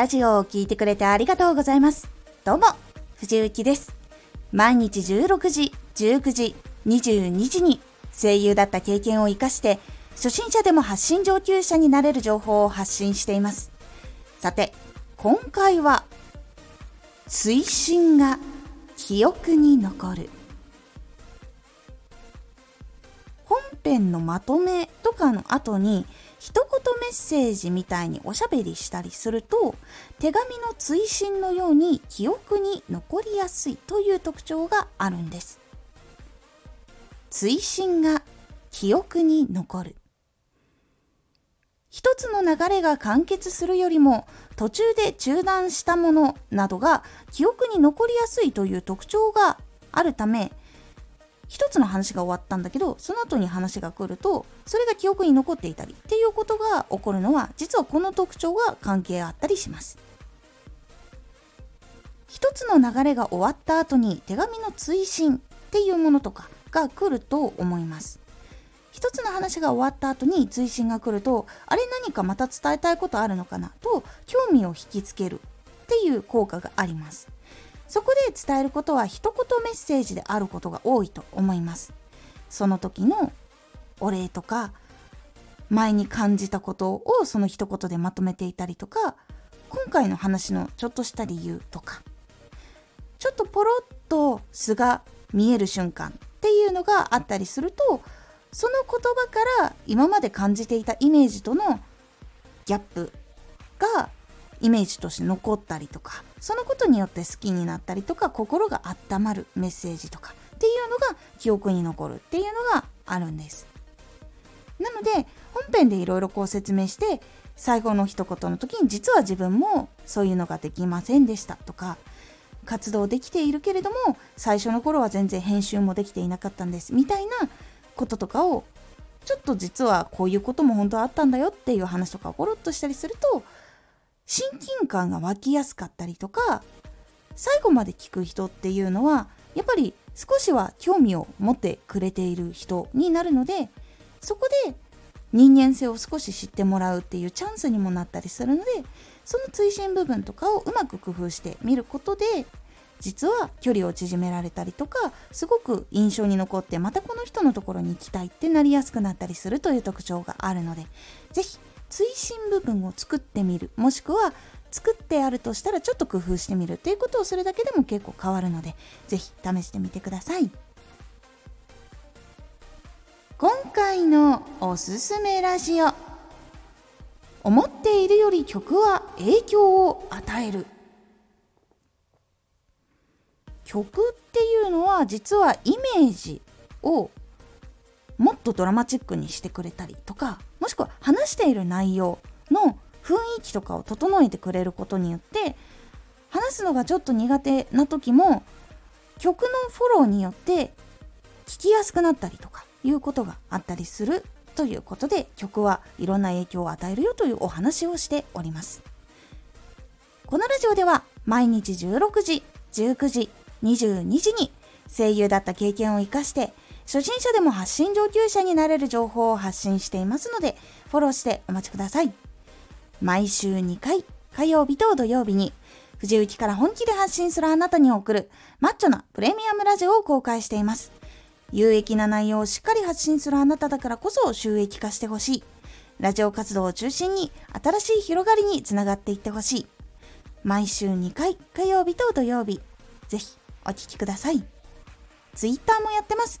ラジオを聴いてくれてありがとうございます。どうも、藤幸です。毎日16時、19時、22時に声優だった経験を活かして、初心者でも発信上級者になれる情報を発信しています。さて、今回は、追伸が記憶に残る。本編のまとめとかの後に一言メッセージみたいにおしゃべりしたりすると手紙の追伸のように記憶に残りやすいという特徴があるんです。追伸が記憶に残る。一つの流れが完結するよりも途中で中断したものなどが記憶に残りやすいという特徴があるため一つの話が終わったんだけどその後に話が来るとそれが記憶に残っていたりっていうことが起こるのは実はこの特徴が関係あったりします。一つの流れが終わった後に手紙の追伸っていうものとかが来ると思います。一つの話が終わった後に追伸が来るとあれ何かまた伝えたいことあるのかなと興味を引きつけるっていう効果があります。そこで伝えることは一言メッセージであることが多いと思います。その時のお礼とか前に感じたことをその一言でまとめていたりとか今回の話のちょっとした理由とかちょっとポロッと素が見える瞬間っていうのがあったりするとその言葉から今まで感じていたイメージとのギャップがイメージとして残ったりとかそのことによって好きになったりとか心が温まるメッセージとかっていうのが記憶に残るっていうのがあるんです。なので本編でいろいろこう説明して最後の一言の時に実は自分もそういうのができませんでしたとか活動できているけれども最初の頃は全然編集もできていなかったんですみたいなこととかをちょっと実はこういうことも本当はあったんだよっていう話とかをゴロッとしたりすると親近感が湧きやすかったりとか最後まで聞く人っていうのはやっぱり少しは興味を持ってくれている人になるのでそこで人間性を少し知ってもらうっていうチャンスにもなったりするのでその追伸部分とかをうまく工夫してみることで実は距離を縮められたりとかすごく印象に残ってまたこの人のところに行きたいってなりやすくなったりするという特徴があるので是非追伸部分を作ってみる。もしくは作ってあるとしたらちょっと工夫してみるっていうことをするだけでも結構変わるので是非試してみてください。今回のおすすめラジオ。思っているより曲は影響を与える。曲っていうのは実はイメージをもっとドラマチックにしてくれたりとかもしくは話している内容の雰囲気とかを整えてくれることによって話すのがちょっと苦手な時も曲のフォローによって聞きやすくなったりとかいうことがあったりするということで曲はいろんな影響を与えるよというお話をしております。このラジオでは毎日16時19時22時に声優だった経験を生かして初心者でも発信上級者になれる情報を発信していますので、フォローしてお待ちください。毎週2回、火曜日と土曜日に、藤雪から本気で発信するあなたに送るマッチョなプレミアムラジオを公開しています。有益な内容をしっかり発信するあなただからこそ収益化してほしい。ラジオ活動を中心に新しい広がりにつながっていってほしい。毎週2回、火曜日と土曜日。ぜひお聴きください。ツイッターもやってます。